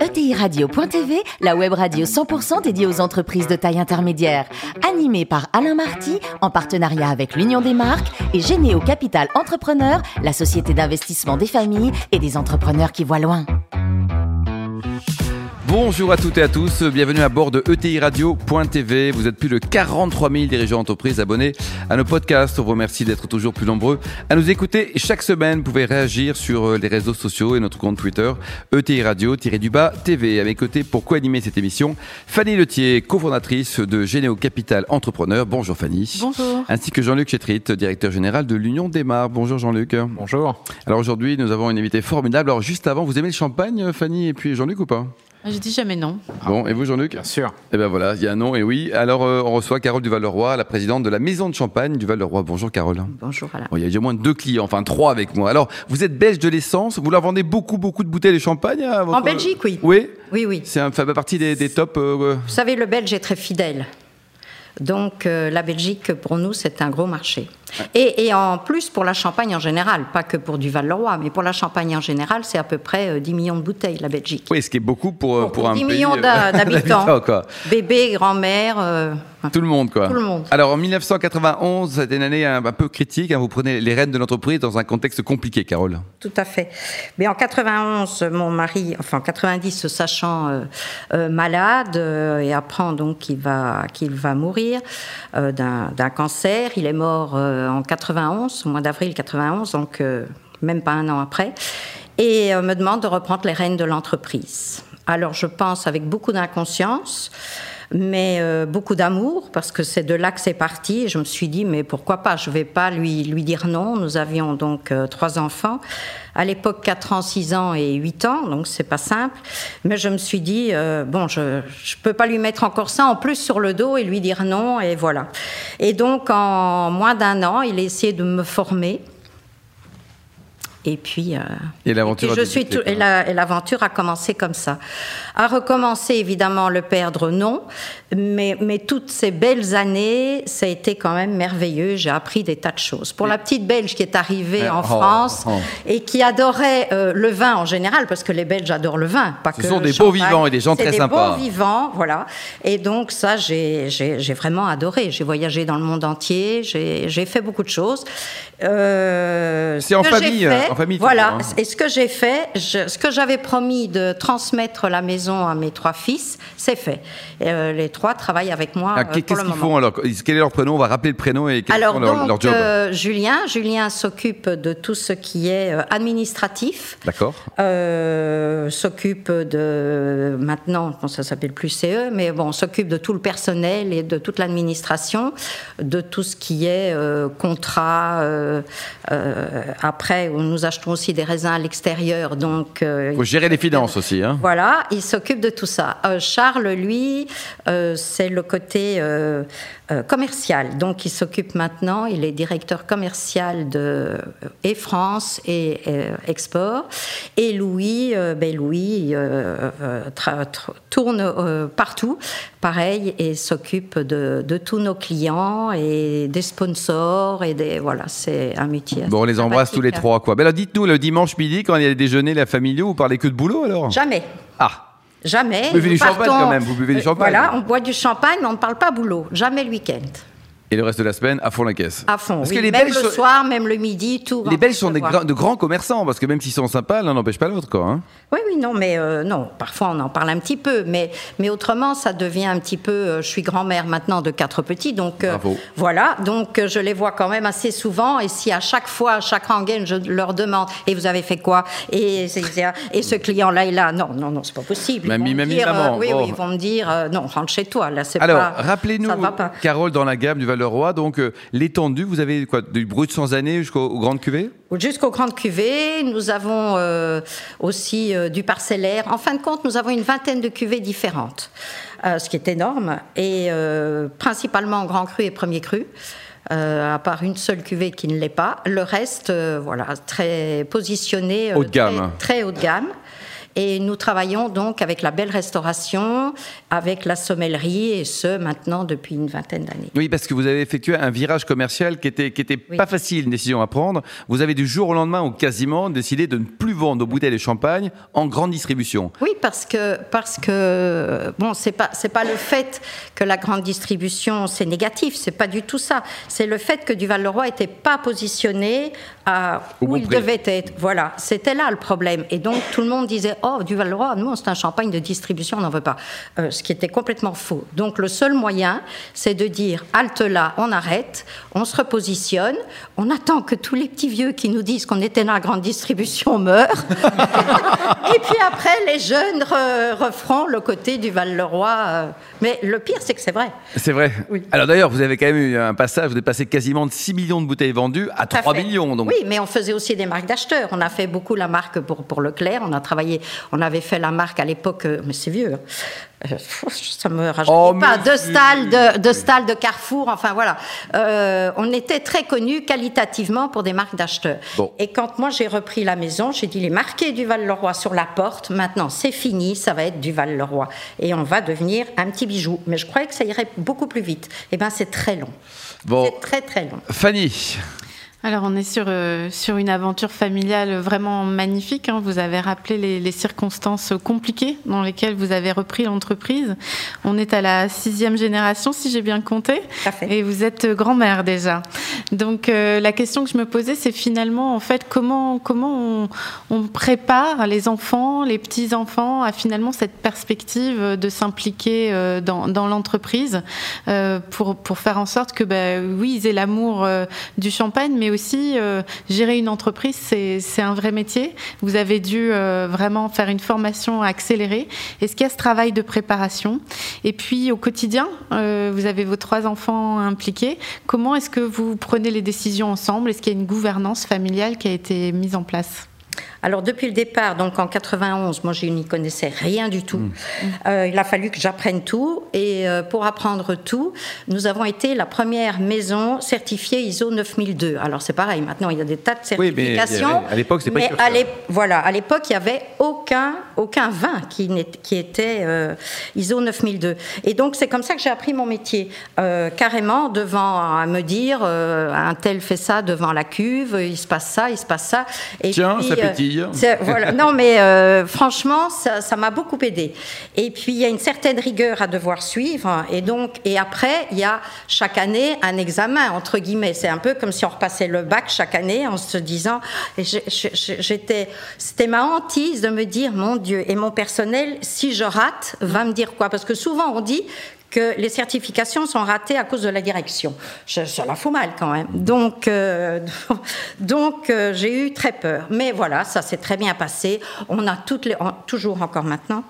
ETIRadio.tv, la web radio 100% dédiée aux entreprises de taille intermédiaire. Animée par Alain Marty, en partenariat avec l'Union des marques et Généo Capital Entrepreneur, la société d'investissement des familles et des entrepreneurs qui voient loin. Bonjour à toutes et à tous, bienvenue à bord de ETI Radio.tv. Vous êtes plus de 43 000 dirigeants d'entreprise abonnés à nos podcasts. On vous remercie d'être toujours plus nombreux à nous écouter. Chaque semaine, vous pouvez réagir sur euh, les réseaux sociaux et notre compte Twitter ETI Radio-du-bas TV. À mes côtés, pour co-animer cette émission, Fanny Letier, cofondatrice de Généo Capital Entrepreneur. Bonjour Fanny. Bonjour. Ainsi que Jean-Luc Chétrit, directeur général de l'Union des Marques. Bonjour Jean-Luc. Bonjour. Alors aujourd'hui, nous avons une invitée formidable. Alors juste avant, vous aimez le champagne, Fanny et puis Jean-Luc ou pas? Je dis jamais non. Bon, et vous Jean-Luc Bien sûr. Eh ben voilà, il y a un nom et oui. Alors euh, on reçoit Carole Duval-Leroy, la présidente de la Maison de Champagne du Val-le-Roi. Bonjour Carole. Bonjour Alain. Bon, il y a déjà au moins deux clients, enfin trois avec moi. Alors, vous êtes belge de l'essence, vous leur vendez beaucoup, beaucoup de bouteilles de champagne à votre- En Belgique, oui. Oui Oui, oui. C'est un, fait partie des, des tops. euh, Vous savez, le Belge est très fidèle. Donc euh, la Belgique, pour nous, c'est un gros marché. Et, et en plus, pour la Champagne en général, pas que pour du Val-le-Roi, mais pour la Champagne en général, c'est à peu près euh, 10 millions de bouteilles, la Belgique. Oui, ce qui est beaucoup pour, euh, Pour- un 10 pays, millions euh, d'a- d'habitants. Bébé, grand-mère, euh, Tout le monde, quoi. Tout le monde. Alors, en 1991, c'était une année un, un peu critique. hein. vous prenez les rênes de l'entreprise dans un contexte compliqué, Carole. Tout à fait. Mais en 91, mon mari, enfin en 90, se sachant euh, euh, malade euh, et apprend donc qu'il va, qu'il va mourir d'un cancer, il est mort en 91, au mois d'avril 91, donc même pas un an après, et me demande de reprendre les rênes de l'entreprise. Alors je pense avec beaucoup d'inconscience mais euh, beaucoup d'amour parce que c'est de là que c'est parti. Je me suis dit, mais pourquoi pas? Je vais pas lui, lui dire non. Nous avions donc euh, trois enfants. À l'époque, 4 ans, 6 ans et 8 ans, donc c'est pas simple. Mais je me suis dit, euh, bon, je je peux pas lui mettre encore ça en plus sur le dos et lui dire non, et voilà. Et donc, en moins d'un an, il a essayé de me former. Et puis, euh, Et l'aventure je suis tout- la- a commencé comme ça. A recommencé, évidemment, le perdre, non. Mais, mais toutes ces belles années, ça a été quand même merveilleux. J'ai appris des tas de choses. Pour la petite Belge qui est arrivée Eh, en oh, France oh. et qui adorait euh, le vin en général, parce que les Belges adorent le vin, pas Ce que sont des beaux vivants et des gens très des sympas. beaux vivants, voilà. Et donc ça, j'ai vraiment adoré. J'ai voyagé dans le monde entier. J'ai fait beaucoup de choses. Euh, C'est ce en famille, fait- en famille, Voilà. hein. Et ce que j'ai fait, je- ce que j'avais promis de transmettre la maison à mes trois fils, c'est fait. Et, euh, les trois travaillent avec moi Ah, euh, Qu'est-ce qu'ils font alors Quel est leur prénom? On va rappeler le prénom et quels Alors sont leur, donc, leur job. euh, Julien, Julien s'occupe de tout ce qui est administratif. D'accord. Euh, s'occupe de maintenant, bon, ça s'appelle plus CE, mais bon, s'occupe de tout le personnel et de toute l'administration, de tout ce qui est contrat. euh, euh, après, nous achetons aussi des raisins à l'extérieur, donc. euh, Il faut gérer les finances aussi. Hein. voilà, il s'occupe de tout ça. Euh, Charles, lui, euh, c'est le côté euh, commercial. Donc, il s'occupe maintenant, il est directeur commercial de et France et Export. Et Louis, ben Louis tourne partout, pareil, et s'occupe de, de tous nos clients et des sponsors et des voilà, c'est un métier. Bon, on les embrasse tous les sympathique. trois, quoi. Ben alors, dites-nous, le dimanche midi, quand il y a les déjeuners, la familiaux, vous parlez que de boulot alors Jamais. Ah Jamais. Vous buvez Nous du champagne, quand même, vous buvez du champagne. Voilà, on boit du champagne, mais on ne parle pas boulot. Jamais le week-end. Et le reste de la semaine, à fond la caisse. À fond. Parce oui. que les même Belges, le sont- soir, même le midi, tout. les Belges sont des gra- de grands commerçants, parce que même s'ils sont sympas, l'un n'empêche pas l'autre, quoi. hein. Oui, oui, non, mais euh, non. Parfois, on en parle un petit peu, mais mais autrement, ça devient un petit peu. euh, je suis grand-mère maintenant de quatre petits, donc euh, Bravo. voilà. Donc euh, je les vois quand même assez souvent. Et si à chaque fois, à chaque rengaine, je leur demande et vous avez fait quoi? Et et ce client-là est là. Non, non, non, c'est pas possible. Mamie, mamie, dire, maman, oui, bon. oui, ils vont me dire non, rentre chez toi. Là, c'est Alors, rappelez-nous. Carole, dans la gamme du Val-de-Roi, donc euh, l'étendue, vous avez quoi Du brut sans année jusqu'aux aux grandes cuvées? Jusqu'aux grandes cuvées, nous avons euh, aussi euh, du parcellaire. En fin de compte, nous avons une vingtaine de cuvées différentes, ce qui est énorme, et principalement en grand cru et premier cru. euh, à part une seule cuvée qui ne l'est pas. Le reste, euh, voilà, très positionné. euh, Haut de très- gamme. Très, haut de gamme. Et nous travaillons donc avec la belle restauration, avec la sommellerie, et ce maintenant depuis une vingtaine d'années. Oui, parce que vous avez effectué un virage commercial qui était, qui était pas facile, une décision à prendre. Vous avez du jour au lendemain ou quasiment décidé de ne plus vendre nos bouteilles de champagne en grande distribution. Oui, parce que, parce que bon, c'est pas, c'est pas le fait que la grande distribution c'est négatif, c'est pas du tout ça. C'est le fait que Duval-le-Roi n'était pas positionné à où il devait être. Voilà, c'était là le problème. Et donc tout le monde disait Oh, Duval-le-Roi, nous, c'est un champagne de distribution, on n'en veut pas. Euh, ce qui était complètement faux. Donc le seul moyen, c'est de dire Halte là, on arrête, on se repositionne, on attend que tous les petits vieux qui nous disent qu'on était dans la grande distribution meurent. Et puis après, les jeunes referont le côté du Val-le-Roi. Euh. Mais le pire, c'est que c'est vrai. C'est vrai. Oui. Alors d'ailleurs, vous avez quand même eu un passage, vous êtes passé quasiment de 6 millions de bouteilles vendues à 3 millions. Donc. Oui, mais on faisait aussi des marques d'acheteurs. On a fait beaucoup la marque pour, pour Leclerc. On a travaillé, on avait fait la marque à l'époque, euh, mais c'est vieux, hein. Euh, ça me rajeunit oh, pas, de stalles de, de, de Carrefour, enfin voilà. Euh, on était très connus qualitativement pour des marques d'acheteurs. Et quand moi j'ai repris la maison, j'ai dit les marqués du Val-le-Roi sur la porte, maintenant c'est fini, ça va être du Val-le-Roi. Et on va devenir un petit bijou. Mais je croyais que ça irait beaucoup plus vite. Eh bien c'est très long. Bon. C'est très très long. Fanny alors on est sur, euh, sur une aventure familiale vraiment magnifique. Hein. Vous avez rappelé les, les, circonstances compliquées dans lesquelles vous avez repris l'entreprise. On est à la sixième génération, si j'ai bien compté. Et vous êtes grand-mère déjà. Donc euh, la question que je me posais, c'est finalement, en fait, comment, comment on, on prépare les enfants, les petits-enfants à finalement cette perspective de s'impliquer euh, dans, dans l'entreprise pour, pour faire en sorte que, bah, oui, ils aient l'amour du champagne, mais aussi euh, gérer une entreprise, c'est un vrai métier. Vous avez dû euh, vraiment faire une formation accélérée. Est-ce qu'il y a ce travail de préparation Et puis au quotidien, euh, vous avez vos trois enfants impliqués. Comment est-ce que vous prenez les décisions ensemble? Est-ce qu'il y a une gouvernance familiale qui a été mise en place? Alors depuis le départ, donc en 91, moi je n'y connaissais rien du tout. Mm. Euh, il a fallu que j'apprenne tout et euh, pour apprendre tout, nous avons été la première maison certifiée ISO 9002. Alors c'est pareil, maintenant il y a des tas de certifications. Oui, mais à l'époque c'est pas mais à Voilà, à l'époque il y avait aucun aucun vin qui, qui était euh, ISO 9002. Et donc c'est comme ça que j'ai appris mon métier, carrément devant à me dire un tel fait ça devant la cuve, il se passe ça, il se passe ça. Et Tiens, ça pétille. Voilà. Non, mais euh, franchement, ça m'a beaucoup aidé. Et puis, il y a une certaine rigueur à devoir suivre. Et donc, et après, il y a chaque année un examen, entre guillemets. C'est un peu comme si on repassait le bac chaque année en se disant, j'étais, c'était ma hantise de me dire, mon Dieu, et mon personnel, si je rate, va me dire quoi? Parce que souvent, on dit que les certifications sont ratées à cause de la direction. Ça, la fout mal quand même. Donc, euh, donc euh, j'ai eu très peur. Mais voilà, ça s'est très bien passé. On a toutes les, toujours encore maintenant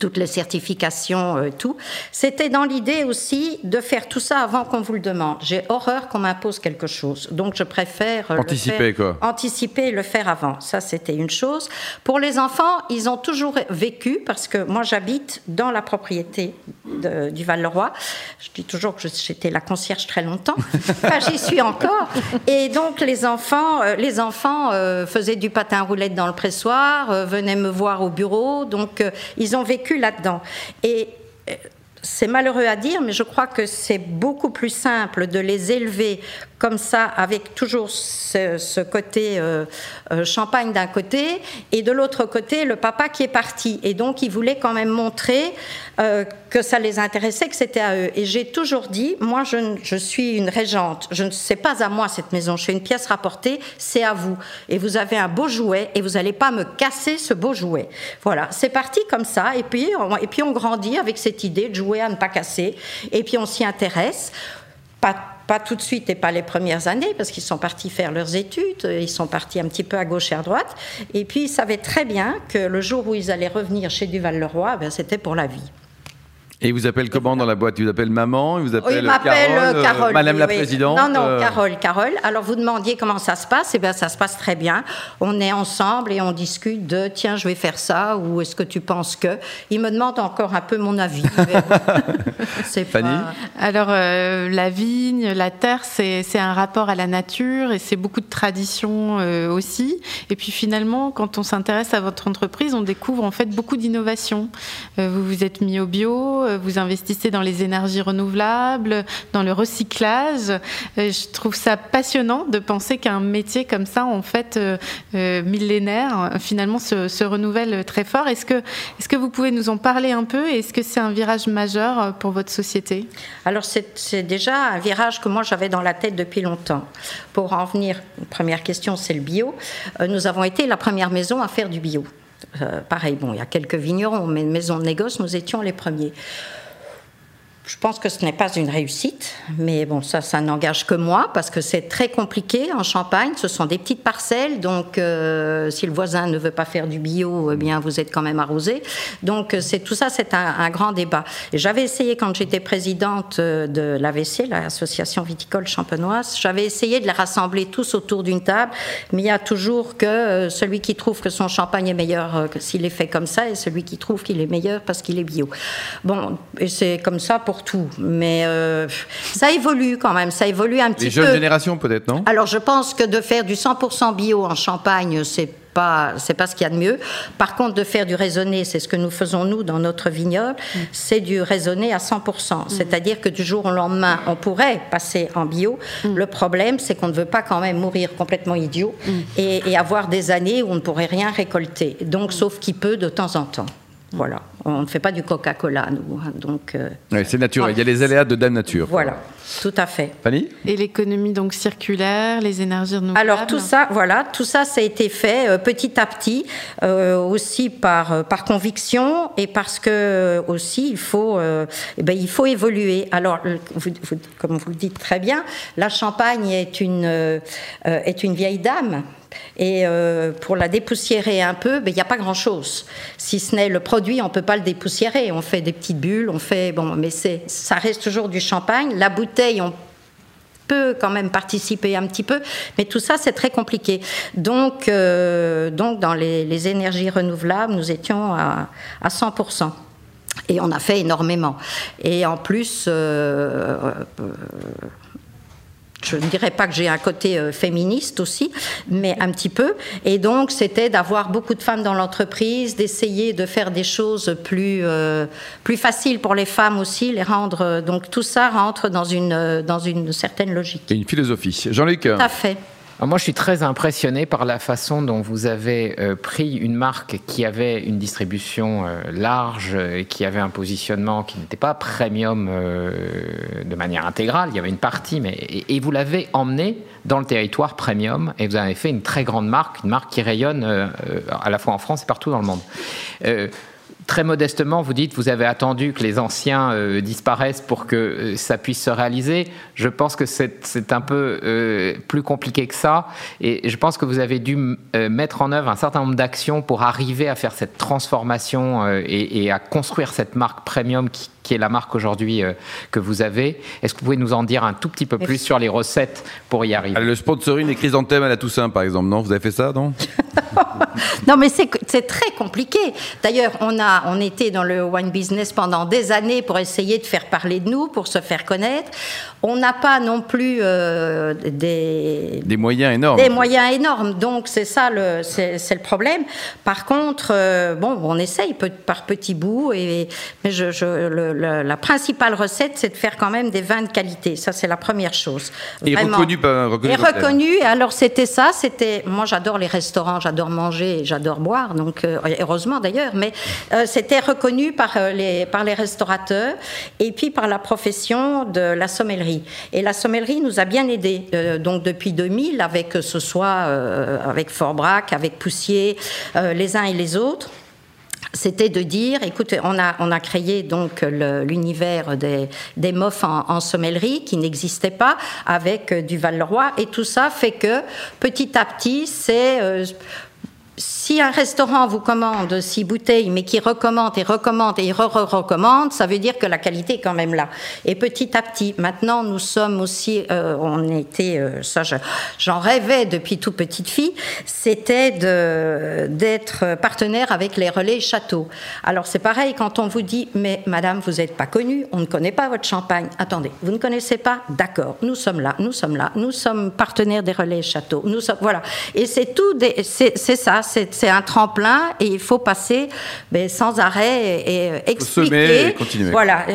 toutes les certifications, euh, tout. C'était dans l'idée aussi de faire tout ça avant qu'on vous le demande. J'ai horreur qu'on m'impose quelque chose, donc je préfère anticiper le quoi. Anticiper et le faire avant. Ça, c'était une chose. Pour les enfants, ils ont toujours vécu parce que moi, j'habite dans la propriété du Val-le-Roi. Je dis toujours que j'étais la concierge très longtemps. enfin, j'y suis encore. Et donc, les enfants, euh, les enfants euh, faisaient du patin roulette dans le pressoir, venaient me voir au bureau. Donc, ils ont vécu vécu là-dedans. Et euh, c'est malheureux à dire, mais je crois que c'est beaucoup plus simple de les élever comme ça, avec toujours ce, côté euh, euh, champagne d'un côté, et de l'autre côté, le papa qui est parti. Et donc, il voulait quand même montrer euh, que ça les intéressait, que c'était à eux. Et j'ai toujours dit, moi, je, suis une régente, je ne sais pas à moi cette maison, je fais une pièce rapportée, c'est à vous. Et vous avez un beau jouet, et vous n'allez pas me casser ce beau jouet. Voilà, c'est parti comme ça, et puis, on, et puis on grandit avec cette idée de jouer à ne pas casser, et puis on s'y intéresse. Pas pas tout de suite et pas les premières années, parce qu'ils sont partis faire leurs études, ils sont partis un petit peu à gauche et à droite, et puis ils savaient très bien que le jour où ils allaient revenir chez Duval-le-Roi, ben, c'était pour la vie. Et il vous appelle comment dans la boîte? Il vous appelle maman Il vous appelle il m'appelle Carole, euh, Carole. Madame oui, la oui. Présidente Non, non, euh, Carole, Carole. Alors vous demandiez comment ça se passe Eh bien, ça se passe très bien. On est ensemble et on discute de tiens, je vais faire ça ou est-ce que tu penses que? Il me demande encore un peu mon avis. c'est Fanny? pas- Alors, euh, la vigne, la terre, c'est c'est un rapport à la nature et c'est beaucoup de tradition euh, aussi. Et puis finalement, quand on s'intéresse à votre entreprise, on découvre en fait beaucoup d'innovations. Euh, vous vous êtes mis au bio, euh, vous investissez dans les énergies renouvelables, dans le recyclage. Euh, je trouve ça passionnant de penser qu'un métier comme ça, en fait, euh, euh, millénaire, finalement se, se renouvelle très fort. Est-ce que, est que vous pouvez nous en parler un peu Est-ce que c'est un virage majeur pour votre société? Alors c'est déjà un virage que moi j'avais dans la tête depuis longtemps. Pour en venir, première question, c'est le bio. Nous avons été la première maison à faire du bio. Euh, pareil, bon, il y a quelques vignerons, mais maison de négoce, nous étions les premiers. Je pense que ce n'est pas une réussite, mais bon, ça, ça n'engage que moi parce que c'est très compliqué en Champagne. Ce sont des petites parcelles, donc euh, si le voisin ne veut pas faire du bio, eh bien vous êtes quand même arrosé. Donc euh, c'est tout ça, c'est un, grand débat. J'avais essayé quand j'étais présidente euh, de l'AVC, l'association viticole champenoise, j'avais essayé de les rassembler tous autour d'une table, mais il y a toujours que celui qui trouve que son champagne est meilleur s'il est fait comme ça, et celui qui trouve qu'il est meilleur parce qu'il est bio. Bon, et c'est comme ça pour tout, mais euh, ça évolue quand même, ça évolue un petit Les peu. jeunes générations peut-être, non? Alors je pense que de faire du 100% bio en Champagne, c'est pas c'est pas ce qu'il y a de mieux. Par contre, de faire du raisonné, c'est ce que nous faisons nous dans notre vignoble, c'est du raisonné à 100%. C'est-à-dire que du jour au lendemain, on pourrait passer en bio. Le problème, c'est qu'on ne veut pas quand même mourir complètement idiot et, et avoir des années où on ne pourrait rien récolter. Donc, sauf qui peut de temps en temps. Voilà. On ne fait pas du Coca-Cola, nous. hein. Donc, euh, Ouais, C'est naturel, il y a les aléas de Dame Nature. voilà. Tout à fait. Fanny Et l'économie donc circulaire, les énergies renouvelables. Alors tout ça, voilà, tout ça, ça a été fait euh, petit à petit, euh, aussi par euh, par conviction et parce que aussi il faut, euh, eh ben, il faut évoluer. Alors, vous- vous- comme vous le dites très bien, la Champagne est une euh, est une vieille dame. Et euh, pour la dépoussiérer un peu, ben, il n'y a pas grand-chose. Si ce n'est le produit, on ne peut pas le dépoussiérer. On fait des petites bulles, on fait bon, mais c'est ça reste toujours du champagne. La on peut quand même participer un petit peu, mais tout ça c'est très compliqué. Donc, euh, dans les, énergies renouvelables, nous étions à, à 100%. Et on a fait énormément. Et en plus, euh, euh, je ne dirais pas que j'ai un côté euh, féministe aussi, mais un petit peu. Et donc, c'était d'avoir beaucoup de femmes dans l'entreprise, d'essayer de faire des choses plus, euh, plus faciles pour les femmes aussi, les rendre. euh, Donc, tout ça rentre dans une, dans une certaine logique. Et une philosophie. Jean-Luc Tout à fait. Moi, je suis très impressionné par la façon dont vous avez euh, pris une marque qui avait une distribution euh, large, et qui avait un positionnement qui n'était pas premium euh, de manière intégrale. Il y avait une partie, mais et, vous l'avez emmené dans le territoire premium et vous avez fait une très grande marque, une marque qui rayonne à la fois en France et partout dans le monde. Très modestement, vous dites vous avez attendu que les anciens euh, disparaissent pour que euh, ça puisse se réaliser. Je pense que c'est un peu euh, plus compliqué que ça. Et je pense que vous avez dû mettre en œuvre un certain nombre d'actions pour arriver à faire cette transformation et, et à construire cette marque premium qui, qui est la marque aujourd'hui euh, que vous avez. Est-ce que vous pouvez nous en dire un tout petit peu plus sur les recettes pour y arriver? Le sponsoring des chrysanthèmes à la Toussaint, par exemple, non? Vous avez fait ça, non? Non, mais c'est très compliqué. D'ailleurs, on a, on était dans le wine business pendant des années pour essayer de faire parler de nous, pour se faire connaître. On n'a pas non plus euh, des, Des moyens énormes. des moyens énormes. Donc c'est ça le, c'est le problème. Par contre, euh, bon, on essaye peu- par petits bouts. Et mais je, je- le- le- la principale recette, c'est de faire quand même des vins de qualité. Ça, c'est la première chose. Et Vraiment. reconnu par reconnu Et reconnu. Alors c'était ça. C'était moi, j'adore les restaurants, j'adore manger, j'adore boire. Donc euh, heureusement d'ailleurs, mais euh, c'était reconnu par euh, les par les restaurateurs et puis par la profession de la sommellerie. Et la sommellerie nous a bien aidés. Euh, donc depuis 2000, avec ce soit euh, avec Forbrac, avec Poussier, les uns et les autres c'était de dire, écoutez, on a, on a créé donc l'univers des, des MOF en, en sommellerie qui n'existait pas avec euh, du Val-le-Roi et tout ça fait que petit à petit, c'est euh, Si un restaurant vous commande six bouteilles, mais qui recommande et recommande et re-recommande, ça veut dire que la qualité est quand même là. Et petit à petit, maintenant, nous sommes aussi, euh, on était, euh, ça, j'en rêvais depuis toute petite fille, c'était d'être partenaire avec les relais châteaux. Alors c'est pareil quand on vous dit, mais madame, vous n'êtes pas connue, on ne connaît pas votre champagne. Attendez, vous ne connaissez pas? D'accord, nous sommes là, nous sommes là, nous sommes partenaires des relais châteaux. Nous sommes, voilà. Et c'est tout, c'est ça, c'est un tremplin et il faut passer mais sans arrêt et, expliquer. Et continuer. Voilà,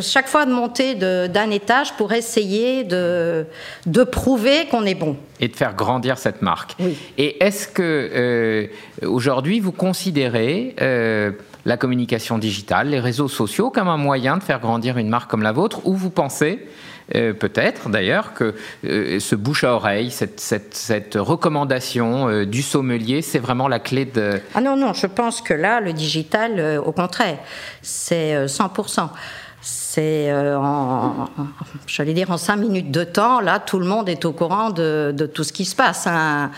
chaque fois de monter d'un étage pour essayer de, de prouver qu'on est bon et de faire grandir cette marque. Et est-ce que euh, aujourd'hui vous considérez euh, la communication digitale, les réseaux sociaux comme un moyen de faire grandir une marque comme la vôtre, ou vous pensez euh, peut-être d'ailleurs que ce bouche à oreille, cette, recommandation du sommelier, c'est vraiment la clé de... Ah non, non, je pense que là, le digital, au contraire, c'est 100%. C'est euh, en, j'allais dire en cinq minutes de temps, là, tout le monde est au courant de, tout ce qui se passe. Un,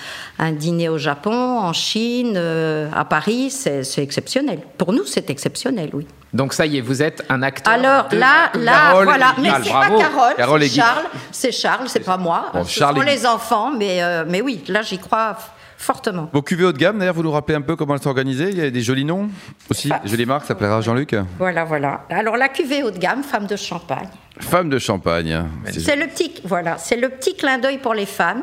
dîner au Japon, en Chine, euh, à Paris, c'est, exceptionnel. Pour nous, c'est exceptionnel, oui. Donc ça y est, vous êtes un acteur. Alors là, là, voilà. Mais c'est pas Carole, c'est Charles. C'est Charles, c'est pas moi. Ce Charles sont les enfants, mais euh, mais oui, là, j'y crois fortement. Vos cuvées haut de gamme, d'ailleurs, vous nous rappelez un peu comment elles sont organisées Il y a des jolis noms aussi, ah. jolies marques, ça plaira à Jean-Luc Voilà, voilà. Alors la cuvée haut de gamme, femme de champagne. Femme de champagne. C'est le petit, voilà, c'est le petit clin d'œil pour les femmes.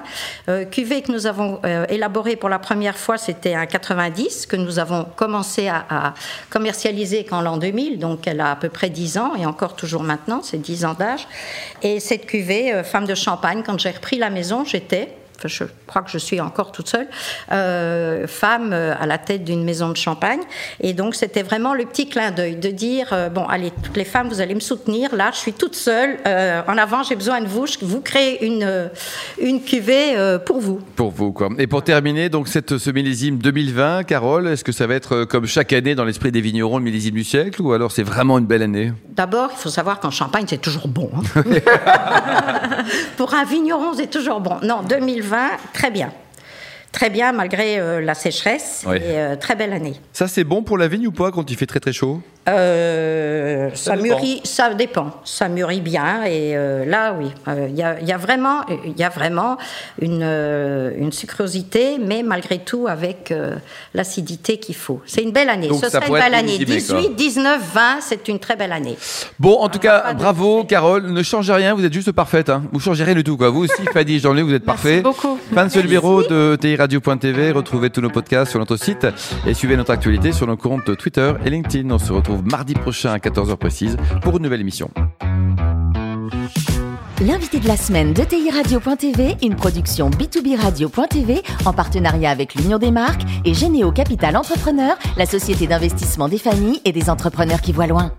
Euh, cuvée que nous avons euh, élaborée pour la première fois, c'était un 90 que nous avons commencé à, à commercialiser qu'en l'an 2000, donc elle a à peu près 10 ans et encore toujours maintenant, c'est 10 ans d'âge. Et cette cuvée, euh, femme de champagne, quand j'ai repris la maison, j'étais je crois que je suis encore toute seule, euh, femme euh, à la tête d'une maison de champagne. Et donc, c'était vraiment le petit clin d'œil de dire euh, bon, allez, toutes les femmes, vous allez me soutenir. Là, je suis toute seule. en avant, j'ai besoin de vous. Vous créez une, une cuvée pour vous. Pour vous, quoi. Et pour terminer, donc, cette, ce millésime 2020, Carole, est-ce que ça va être comme chaque année dans l'esprit des vignerons, le millésime du siècle, ou alors c'est vraiment une belle année? D'abord, il faut savoir qu'en Champagne, c'est toujours bon. Hein. pour un vigneron, c'est toujours bon. Non, 2020, très bien. Très bien, malgré euh, la sécheresse. Et, euh, très belle année. Ça, c'est bon pour la vigne ou pas quand il fait très très chaud? Euh, ça, mûrit, ça dépend. Ça mûrit bien et euh, là, oui, il euh, y, a, y, a, vraiment, il y a vraiment une, une sucrosité, mais malgré tout avec l'acidité qu'il faut. C'est une belle année. Ce serait une belle année. 18, 19, 20, c'est une très belle année. Bon, en tout cas, bravo, Carole. Ne changez rien, vous êtes juste parfaite. Hein. Vous changez rien du tout, quoi. Vous aussi, Fadi, Jean-Luc, vous êtes parfait. beaucoup. Fin de ce numéro de TIRadio.tv. Retrouvez tous nos podcasts sur notre site et suivez notre actualité sur nos comptes Twitter et LinkedIn. On se mardi prochain à 14h précise pour une nouvelle émission. L'invité de la semaine de TI Radio.tv, une production B2B Radio.tv en partenariat avec l'Union des marques et Généo Capital Entrepreneur, la société d'investissement des familles et des entrepreneurs qui voient loin.